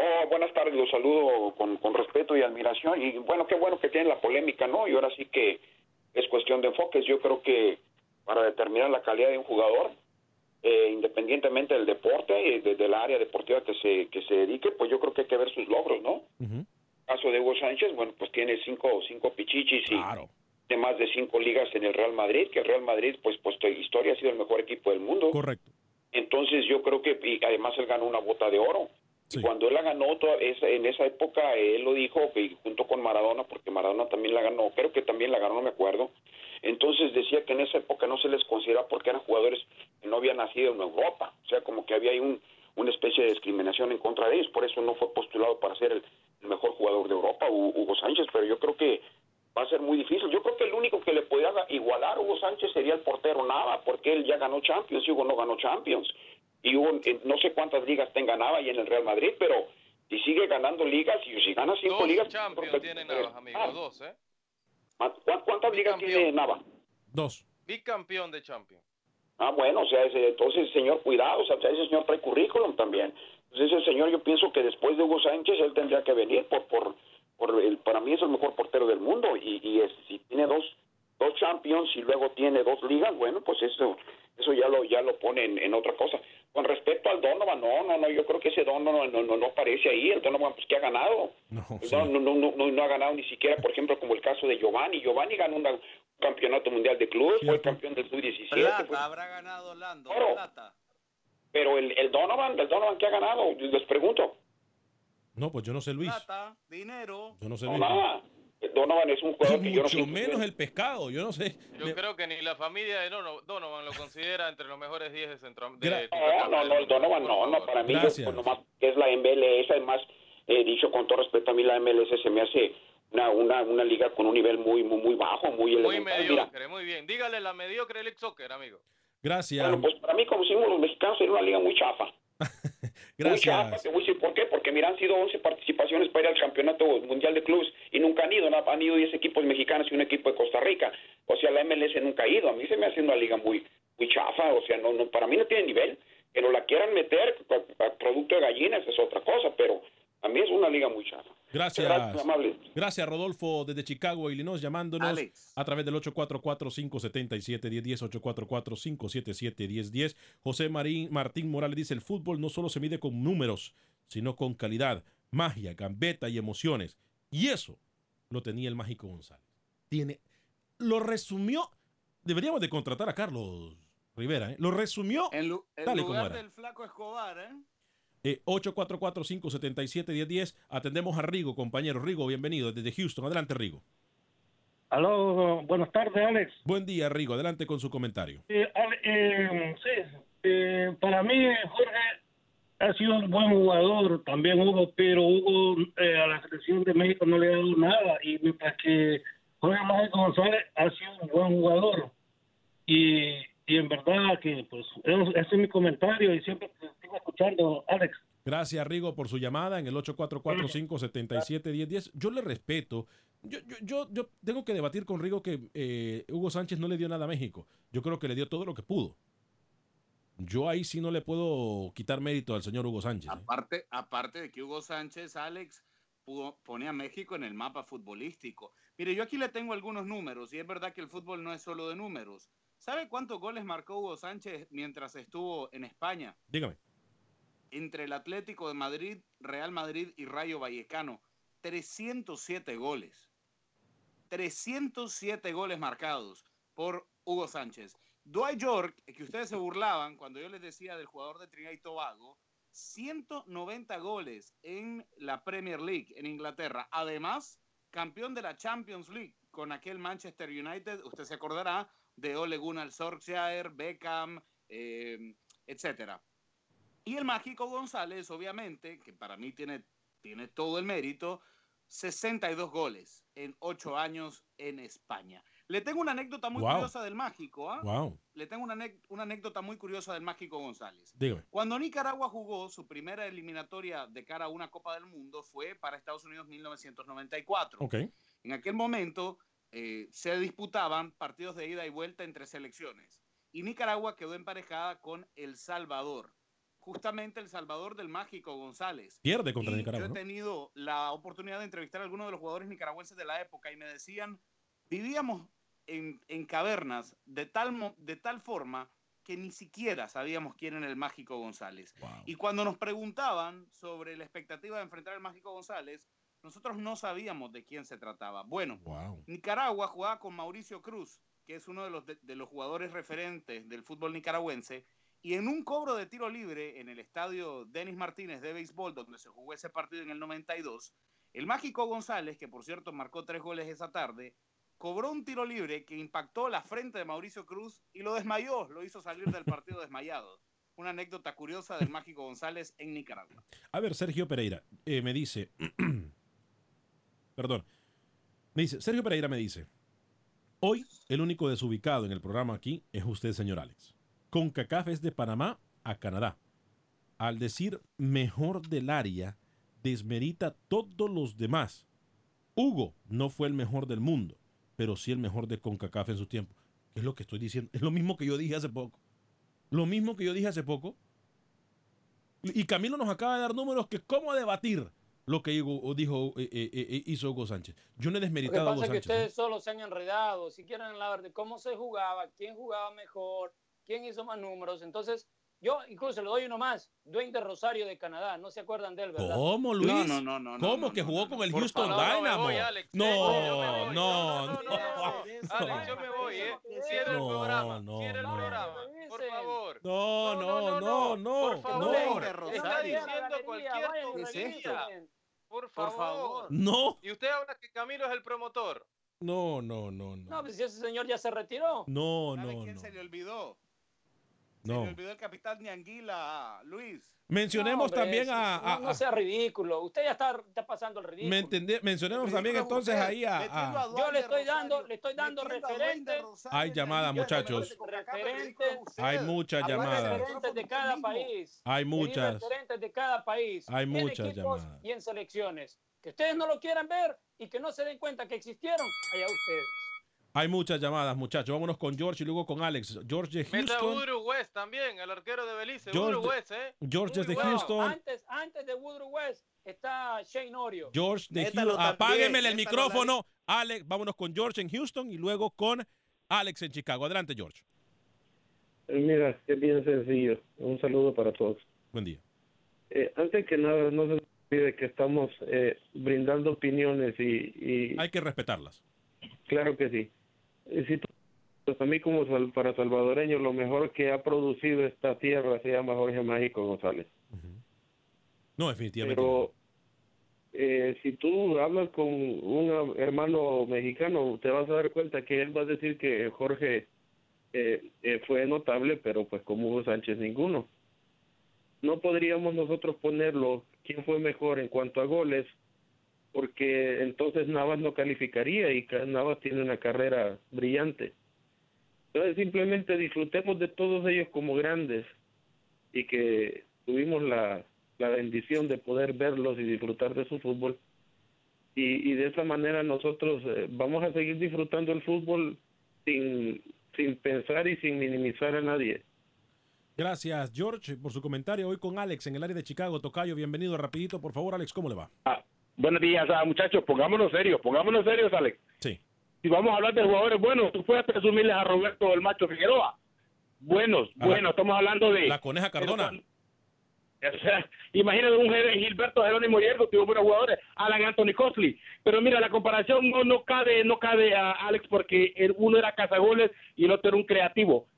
Oh, buenas tardes, los saludo con, con respeto y admiración. Y bueno, qué bueno que tienen la polémica, ¿no? Y ahora sí que es cuestión de enfoques. Yo creo que para determinar la calidad de un jugador, eh, independientemente del deporte y de- del área deportiva que se, que se dedique, pues yo creo que hay que ver sus logros, ¿no? caso de Hugo Sánchez, bueno, pues tiene cinco, cinco pichichis y de más de cinco ligas en el Real Madrid, que el Real Madrid, pues, pues, historia ha sido el mejor equipo del mundo. Correcto. Entonces yo creo que, y además él ganó una bota de oro. Cuando él la ganó, toda esa- en esa época él lo dijo, que junto con Maradona, porque Maradona también la ganó, creo que también la ganó, no me acuerdo. Entonces decía que en esa época no se les considera porque eran jugadores que no habían nacido en Europa. O sea, como que había ahí un, una especie de discriminación en contra de ellos. Por eso no fue postulado para ser el, el mejor jugador de Europa, Hu- Hugo Sánchez. Pero yo creo que va a ser muy difícil. Yo creo que el único que le podría igualar a Hugo Sánchez sería el portero Nava, porque él ya ganó Champions y Hugo no ganó Champions. Y eh, no sé cuántas ligas tenga Nava y en el Real Madrid, pero si sigue ganando ligas, y si gana cinco Dos ligas... Champions tiene Navas, amigo, dos, ¿eh? ¿Cuántas, cuántas ligas tiene Nava? Dos. Bicampeón de Champions. Ah, bueno, o sea, ese- entonces, señor, cuidado, o sea, ese señor trae currículum también. Entonces, ese señor, yo pienso que después de Hugo Sánchez, él tendría que venir por, por, por el, para mí es el mejor portero del mundo y, y es- si tiene dos, dos Champions y luego tiene dos ligas, bueno, pues eso, eso ya lo, ya lo pone en, en otra cosa. Con respecto al Donovan, no, no, no, yo creo que ese Donovan no, no, no aparece ahí, el Donovan, pues, que ha ganado? No, No, no, no, no, no, no ha ganado ni siquiera, por ejemplo, como el caso de Giovanni. Giovanni ganó una- un campeonato mundial de clubes, fue campeón del sub-17. Plata, fue- habrá ganado Orlando. Oro. Plata. Pero el, el Donovan, el Donovan que ha ganado, les pregunto. No, pues yo no sé, Luis. Plata, dinero. Yo no sé, No, Luis. nada. Donovan es un jugador que yo no Mucho sé. menos el pescado, yo no sé. Yo creo que ni la familia de Dono- Donovan lo considera entre los mejores 10 de Gra- Centroamérica. No, no, no, el Donovan no, no, para mí, yo, pues, nomás es la MLS, además, eh, dicho con todo respeto, a mí la MLS se me hace una, una, una liga con un nivel muy, muy, muy bajo, muy Muy elemental. Mira, mediocre, muy bien. Dígale la mediocre Elite Soccer, amigo. Gracias. bueno, pues para mí, como decimos los mexicanos, es una liga muy chafa. Muy chafa, Gracias. te voy a decir por qué, porque mira, han sido 11 participaciones para ir al campeonato mundial de clubes y nunca han ido, ¿no? han ido 10 equipos mexicanos y un equipo de Costa Rica, o sea, la MLS nunca ha ido, a mí se me hace una liga muy muy chafa, o sea, no, no para mí no tiene nivel, que no la quieran meter a, a producto de gallinas es otra cosa, pero a mí es una liga muy chafa. Gracias. Gracias, amable. Gracias, Rodolfo, desde Chicago, Illinois, llamándonos Alex. a través del 844-577-1010, 844-577-1010. José Marín, Martín Morales dice, el fútbol no solo se mide con números, sino con calidad, magia, gambeta y emociones. Y eso lo tenía el Mágico González. Tiene, lo resumió, deberíamos de contratar a Carlos Rivera, ¿eh? lo resumió En, lu- en tal y como lugar era. del flaco Escobar, ¿eh? Eh, 844-577-1010. Atendemos a Rigo, compañero. Rigo, bienvenido desde Houston. Adelante, Rigo. Aló, buenas tardes, Alex. Buen día, Rigo. Adelante con su comentario. Eh, eh, sí, eh, para mí Jorge ha sido un buen jugador, también Hugo, pero Hugo eh, a la selección de México no le ha dado nada y mientras que Jorge Mágico González ha sido un buen jugador y, y en verdad que pues ese es mi comentario y siempre te sigo escuchando, Alex. Gracias, Rigo, por su llamada en el 844-577-1010. Yo le respeto. Yo, yo, yo, yo tengo que debatir con Rigo que eh, Hugo Sánchez no le dio nada a México. Yo creo que le dio todo lo que pudo. Yo ahí sí no le puedo quitar mérito al señor Hugo Sánchez. ¿eh? Aparte, aparte de que Hugo Sánchez, Alex, pudo- pone a México en el mapa futbolístico. Mire, yo aquí le tengo algunos números y es verdad que el fútbol no es solo de números. ¿Sabe cuántos goles marcó Hugo Sánchez mientras estuvo en España? Dígame. Entre el Atlético de Madrid, Real Madrid y Rayo Vallecano. 307 goles. 307 goles marcados por Hugo Sánchez. Dwight York, que ustedes se burlaban cuando yo les decía del jugador de Trinidad y Tobago, 190 goles en la Premier League en Inglaterra. Además, campeón de la Champions League con aquel Manchester United, usted se acordará de Ole Gunnar Solskjaer, Beckham, eh, etcétera. Y el mágico González, obviamente, que para mí tiene, tiene todo el mérito, 62 goles en 8 años en España. Le tengo una anécdota muy Wow. curiosa del mágico. ¿ah? Wow. Le tengo una, una anécdota muy curiosa del mágico González. Dígame. Cuando Nicaragua jugó su primera eliminatoria de cara a una Copa del Mundo fue para Estados Unidos 1994. Ok. En aquel momento eh, se disputaban partidos de ida y vuelta entre selecciones y Nicaragua quedó emparejada con El Salvador. Justamente El Salvador del mágico González. Pierde contra Y Nicaragua, Yo he tenido la oportunidad de entrevistar a algunos de los jugadores nicaragüenses de la época y me decían, vivíamos en, en cavernas de tal, de tal forma que ni siquiera sabíamos quién era el mágico González. Y cuando nos preguntaban sobre la expectativa de enfrentar al mágico González, nosotros no sabíamos de quién se trataba. Bueno, Nicaragua jugaba con Mauricio Cruz, que es uno de los, de, de los jugadores referentes del fútbol nicaragüense, y en un cobro de tiro libre en el estadio Denis Martínez de béisbol, donde se jugó ese partido en el 92, el mágico González, que por cierto marcó tres goles esa tarde, cobró un tiro libre que impactó la frente de Mauricio Cruz y lo desmayó, lo hizo salir del partido desmayado. Una anécdota curiosa del mágico González en Nicaragua. A ver, Sergio Pereira eh, me dice, perdón, me dice, Sergio Pereira me dice, hoy el único desubicado en el programa aquí es usted, señor Alex. Con CACAF es de Panamá a Canadá. Al decir mejor del área, desmerita todos los demás. Hugo no fue el mejor del mundo, pero sí el mejor de CONCACAF en su tiempo. ¿Qué es lo que estoy diciendo? Es lo mismo que yo dije hace poco. Lo mismo que yo dije hace poco. Y Camilo nos acaba de dar números que cómo debatir lo que Hugo- dijo, eh, eh, eh, hizo Hugo Sánchez. Yo no he Lo que desmeritado a pasa Hugo es que Sánchez. ¿eh? ustedes solo se han enredado. Si quieren hablar de cómo se jugaba, quién jugaba mejor, quién hizo más números. Entonces, yo incluso le doy uno más. Dwayne de Rosario de Canadá. No se acuerdan de él, ¿verdad? ¿Cómo, Luis? No, no, no, no, ¿Cómo no, que no, jugó no, con no. el Houston favor, no, me Dynamo? voy, Alex. no, no, no, Alex, yo me voy, ¿eh? Cierra el No, programa. no, Cierra el no. programa. Por favor. no, no, no, no, Por favor. no. Está diciendo cualquier tontería. Por favor. No. Y usted habla que Camilo es el promotor. No, no, no, no. No, pues si ese señor ya se retiró. No, ¿Sabe no, quién no. se le olvidó? Se No. le olvidó el capitán Nianguila, Luis. Mencionemos No, hombre, también eso- a... a- no, a- sea ridículo. Usted ya está, está pasando el ridículo. me entendé- mencionemos también entonces ahí a... a- Yo le estoy dando, le estoy dando referentes. hay llamadas, muchachos. Referentes. Hay muchas llamadas. referentes de cada país. Hay muchas. referentes de cada país. Hay muchas llamadas. Y en selecciones. Que ustedes no lo quieran ver y que no se den cuenta que existieron, allá ustedes. Hay muchas llamadas, muchachos. Vámonos con George y luego con Alex. George de Houston. Woodrow West también, el arquero de Belice. George Woodrow West, ¿eh? George desde Bueno, Houston. Antes, antes de Woodrow West está Shane Orio. George de Métalo Houston. Apáguemele el micrófono. Alex, vámonos con George en Houston y luego con Alex en Chicago. Adelante, George. Eh, Mira, es bien sencillo. Un saludo para todos. Buen día. Eh, antes que nada, no se olvide que estamos eh, brindando opiniones y, y Hay que respetarlas. claro que sí. Tú- pues a mí como sal- para salvadoreño, lo mejor que ha producido esta tierra se llama Jorge Mágico González. No, definitivamente. Pero eh, si tú hablas con un hermano mexicano, te vas a dar cuenta que él va a decir que Jorge eh, eh, fue notable, pero pues como Hugo Sánchez ninguno. No podríamos nosotros ponerlo quién fue mejor en cuanto a goles, porque entonces Navas no calificaría y Navas tiene una carrera brillante. Entonces simplemente disfrutemos de todos ellos como grandes y que tuvimos la, la bendición de poder verlos y disfrutar de su fútbol. Y, y de esa manera nosotros eh, vamos a seguir disfrutando el fútbol sin, sin pensar y sin minimizar a nadie. Gracias, George, por su comentario. Hoy con Alex en el área de Chicago. Tocayo, bienvenido rapidito. Por favor, Alex, ¿cómo le va? Buenos días, ah, muchachos. Pongámonos serios, pongámonos serios, Alex. Sí. Si vamos a hablar de jugadores buenos, tú puedes presumirles a Roberto el Macho Figueroa. Buenos, buenos. Estamos hablando de. La coneja Cardona. O sea, imagínate un Gil- Gilberto Jerónimo Hierro, tuvo buenos jugadores, Alan Anthony Cosley. Pero mira, la comparación no, no cabe, no cabe a Alex porque el uno era cazagoles y el otro era un creativo.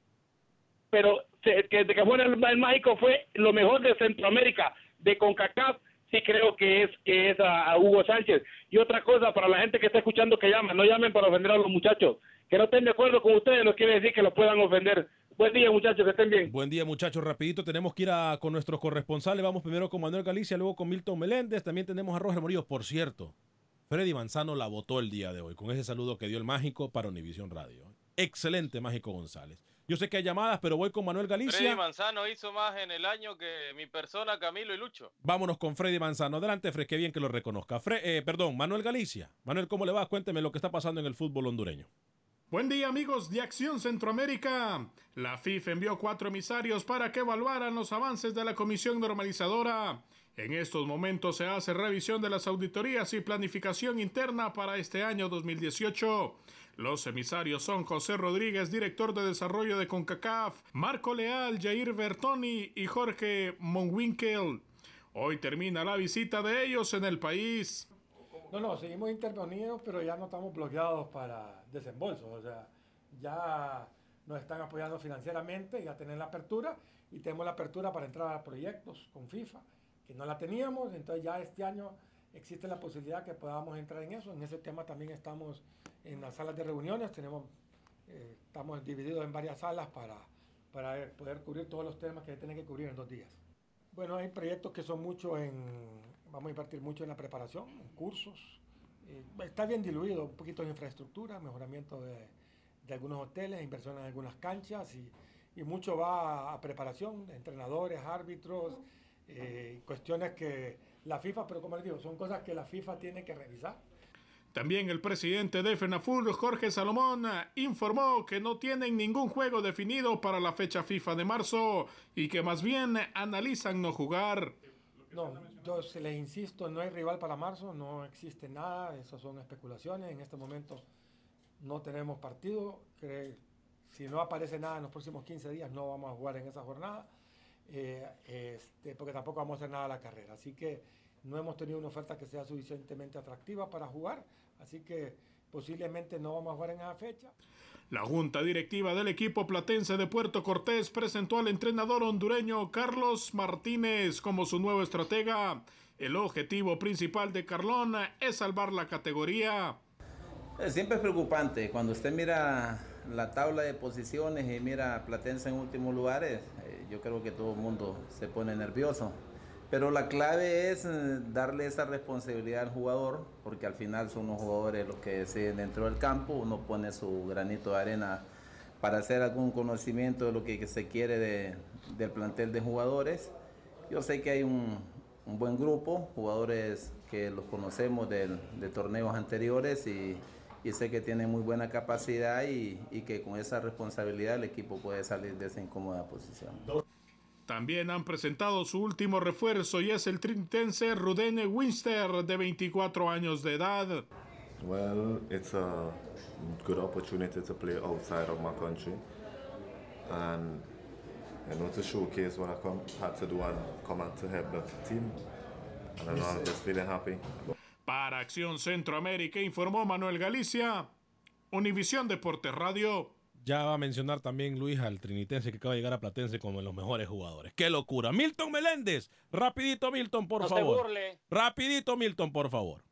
Pero que, de que fuera el, el mágico fue lo mejor de Centroamérica, de CONCACAF, sí creo que es que es a, Hugo Sánchez. Y otra cosa, para la gente que está escuchando que llama, no llamen para ofender a los muchachos. Que no estén de acuerdo con ustedes no quiere decir que los puedan ofender. Buen día, muchachos, que estén bien. Buen día, muchachos. Rapidito, tenemos que ir a- con nuestros corresponsales. Vamos primero con Manuel Galicia, luego con Milton Meléndez. También tenemos a Roger Morillo. Por cierto, Freddy Manzano la votó el día de hoy con ese saludo que dio el mágico para Univisión Radio. Excelente, Mágico González. Yo sé que hay llamadas, pero voy con Manuel Freddy Galicia. Manzano hizo más en el año que mi persona, Camilo y Lucho. Vámonos con Freddy Manzano. Adelante, Fred, qué bien que lo reconozca. Fre- eh, perdón, Manuel Galicia. Manuel, ¿cómo le va? Cuénteme lo que está pasando en el fútbol hondureño. Buen día amigos de Acción Centroamérica. La FIFA envió cuatro emisarios para que evaluaran los avances de la Comisión Normalizadora. En estos momentos se hace revisión de las auditorías y planificación interna para este año 2018. Los emisarios son José Rodríguez, director de desarrollo de CONCACAF, Marco Leal, Jair Bertoni y Jorge Monwinkel. Hoy termina la visita de ellos en el país. No, no, seguimos intervenidos, pero ya no estamos bloqueados para desembolsos. O sea, ya nos están apoyando financieramente, ya tenemos la apertura y tenemos la apertura para entrar a proyectos con FIFA, que no la teníamos, entonces ya este año existe la posibilidad que podamos entrar en eso. En ese tema también estamos en las salas de reuniones, tenemos, eh, estamos divididos en varias salas para, para poder cubrir todos los temas que tienen que cubrir en dos días. Bueno, hay proyectos que son mucho en, vamos a invertir mucho en la preparación, en cursos. Eh, está bien diluido, un poquito en infraestructura, mejoramiento de, de algunos hoteles, inversión en algunas canchas y, y mucho va a, a preparación, entrenadores, árbitros, eh, cuestiones que la FIFA, pero como les digo, son cosas que la FIFA tiene que revisar. También el presidente de FENAFUR, Jorge Salomón, informó que no tienen ningún juego definido para la fecha FIFA de marzo y que más bien analizan no jugar. No, yo se les insisto, no hay rival para marzo, no existe nada, esas son especulaciones. En este momento no tenemos partido. Si no aparece nada en los próximos 15 días, no vamos a jugar en esa jornada, eh, este, porque tampoco vamos a hacer nada a la carrera. Así que no hemos tenido una oferta que sea suficientemente atractiva para jugar, así que posiblemente no vamos a jugar en esa fecha. La junta directiva del equipo platense de Puerto Cortés presentó al entrenador hondureño Carlos Martínez como su nuevo estratega. El objetivo principal de Carlón es salvar la categoría. Siempre es preocupante. Cuando usted mira la tabla de posiciones y mira Platense en últimos lugares, eh, yo creo que todo el mundo se pone nervioso. Pero la clave es eh, darle esa responsabilidad al jugador, porque al final son los jugadores los que deciden dentro del campo, uno pone su granito de arena para hacer algún conocimiento de lo que se quiere de- del plantel de jugadores. Yo sé que hay un, un buen grupo, jugadores que los conocemos del- de torneos anteriores y, y sé que tienen muy buena capacidad y, y que con esa responsabilidad el equipo puede salir de esa incómoda posición. También han presentado su último refuerzo y es el trinitense Rudene Winster de 24 años de edad. Well, it's a good opportunity to play outside of my country, and I know to showcase what I come, had to do and come out to help the team. And I know I'm just feeling happy. Para Acción Centroamérica informó Manuel Galicia, Univisión Deportes Radio. Ya va a mencionar también Luis al trinitense que acaba de llegar a Platense como de los mejores jugadores. ¡Qué locura! Milton Meléndez. Rapidito, Milton, por No favor. burle. Rapidito, Milton, por favor.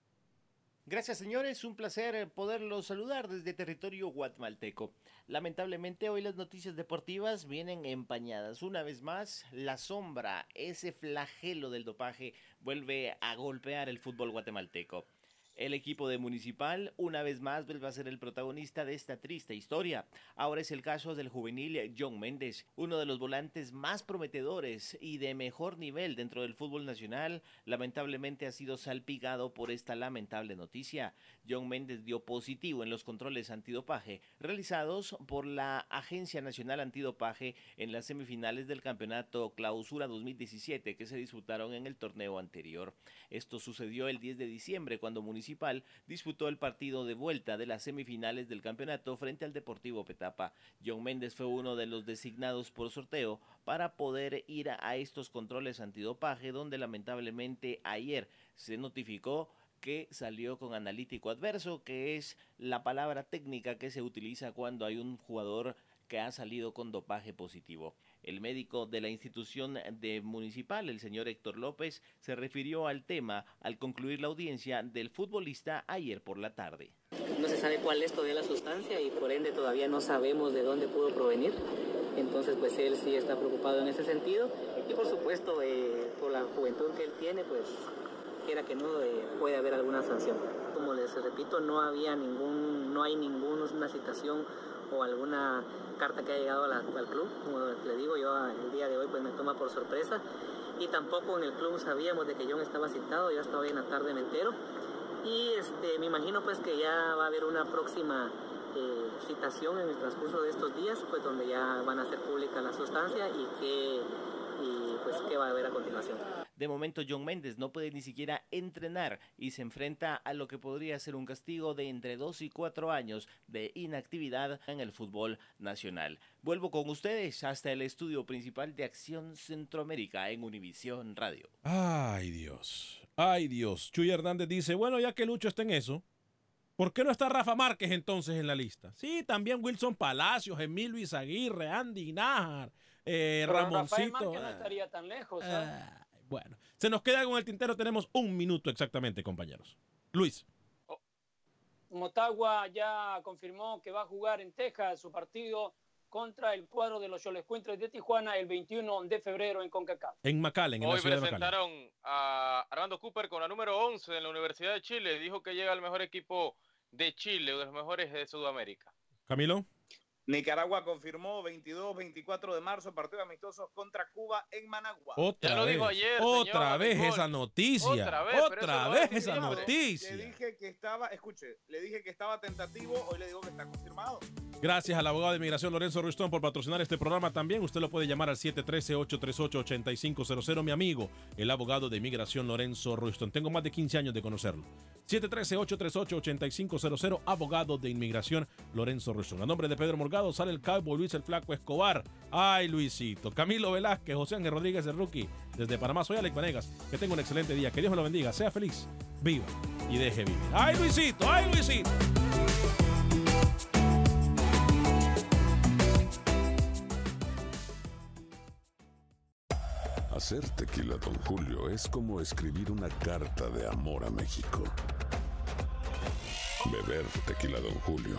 Gracias señores, un placer eh, poderlos saludar desde territorio guatemalteco. Lamentablemente hoy las noticias deportivas vienen empañadas. Una vez más, la sombra, ese flagelo del dopaje vuelve a golpear el fútbol guatemalteco. El equipo de Municipal una vez más vuelve a ser el protagonista de esta triste historia. Ahora es el caso del juvenil John Méndez, uno de los volantes más prometedores y de mejor nivel dentro del fútbol nacional. Lamentablemente ha sido salpicado por esta lamentable noticia. John Méndez dio positivo en los controles antidopaje realizados por la Agencia Nacional Antidopaje en las semifinales del campeonato Clausura 2017 que se disputaron en el torneo anterior. Esto sucedió el 10 de diciembre cuando Municipal disputó el partido de vuelta de las semifinales del campeonato frente al Deportivo Petapa. John Méndez fue uno de los designados por sorteo para poder ir a estos controles antidopaje donde lamentablemente ayer se notificó que salió con analítico adverso, que es la palabra técnica que se utiliza cuando hay un jugador que ha salido con dopaje positivo. El médico de la institución de municipal, el señor Héctor López, se refirió al tema al concluir la audiencia del futbolista ayer por la tarde. No se sabe cuál es todavía la sustancia y por ende todavía no sabemos de dónde pudo provenir. Entonces pues él sí está preocupado en ese sentido y por supuesto eh, por la juventud que él tiene pues quiera que no eh, puede haber alguna sanción. Como les repito no había ningún, no hay ninguna citación o alguna carta que haya llegado al club. Como le digo yo el día de hoy pues me toma por sorpresa y tampoco en el club sabíamos de que John estaba citado, yo hasta hoy en tarde me entero. Y este, me imagino pues que ya va a haber una próxima eh, citación en el transcurso de estos días, pues donde ya van a hacer pública la sustancia y qué, y pues qué va a haber a continuación. De momento John Méndez no puede ni siquiera entrenar y se enfrenta a lo que podría ser un castigo de entre 2 y 4 años de inactividad en el fútbol nacional. Vuelvo con ustedes hasta el estudio principal de Acción Centroamérica en Univisión Radio. Ay, Dios. Ay, Dios. Chuy Hernández dice, bueno, ya que Lucho está en eso, ¿por qué no está Rafa Márquez entonces en la lista? Sí, también Wilson Palacios, Emilio Izaguirre, Andy Nájar, eh, Pero Rafael Ramoncito. Márquez no ah, estaría tan lejos. ¿ah? Bueno, se nos queda con el tintero. Tenemos un minuto exactamente, compañeros. Luis. Motagua ya confirmó que va a jugar en Texas su partido contra el cuadro de los Cholescuentres de Tijuana el 21 de febrero en CONCACAF. En McAllen, en Hoy la ciudad de McAllen. presentaron a Armando Cooper con la número 11 de la Universidad de Chile. Dijo que llega el mejor equipo de Chile, uno de los mejores de Sudamérica. Camilo. Nicaragua confirmó 22-24 de marzo partido amistosos contra Cuba en Managua. Otra Ya lo vez, dijo ayer, otra señor vez Nicole. esa noticia. Otra vez, Otra esa siempre. noticia. Le dije que estaba, escuche, le dije que estaba tentativo, hoy le digo que está confirmado. Gracias al abogado de inmigración Lorenzo Rustón por patrocinar este programa también. Usted lo puede llamar al 713-838-8500. Mi amigo, el abogado de inmigración Lorenzo Rustón. Tengo más de 15 años de conocerlo. 713-838-8500, abogado de inmigración Lorenzo Rustón. A nombre de Pedro Sale el cowboy Luis el Flaco Escobar. Ay, Luisito. Camilo Velázquez, José Ángel Rodríguez, el rookie. Desde Panamá, soy Alex Vanegas. Que tenga un excelente día. Que Dios me lo bendiga. Sea feliz, viva y deje vivir. Ay, Luisito. Ay, Luisito. Hacer tequila, Don Julio, es como escribir una carta de amor a México. Beber tequila, Don Julio,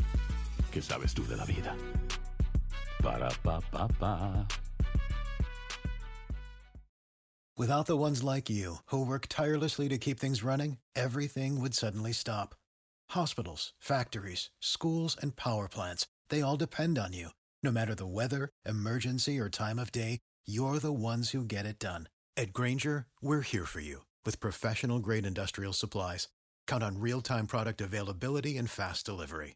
¿qué sabes tú de la vida? Para, pa, pa, pa. Without the ones like you, who work tirelessly to keep things running, everything would suddenly stop. Hospitals, factories, schools, and power plants, they all depend on you. No matter the weather, emergency, or time of day, you're the ones who get it done. At Granger, we're here for you with professional grade industrial supplies. Count on real time product availability and fast delivery.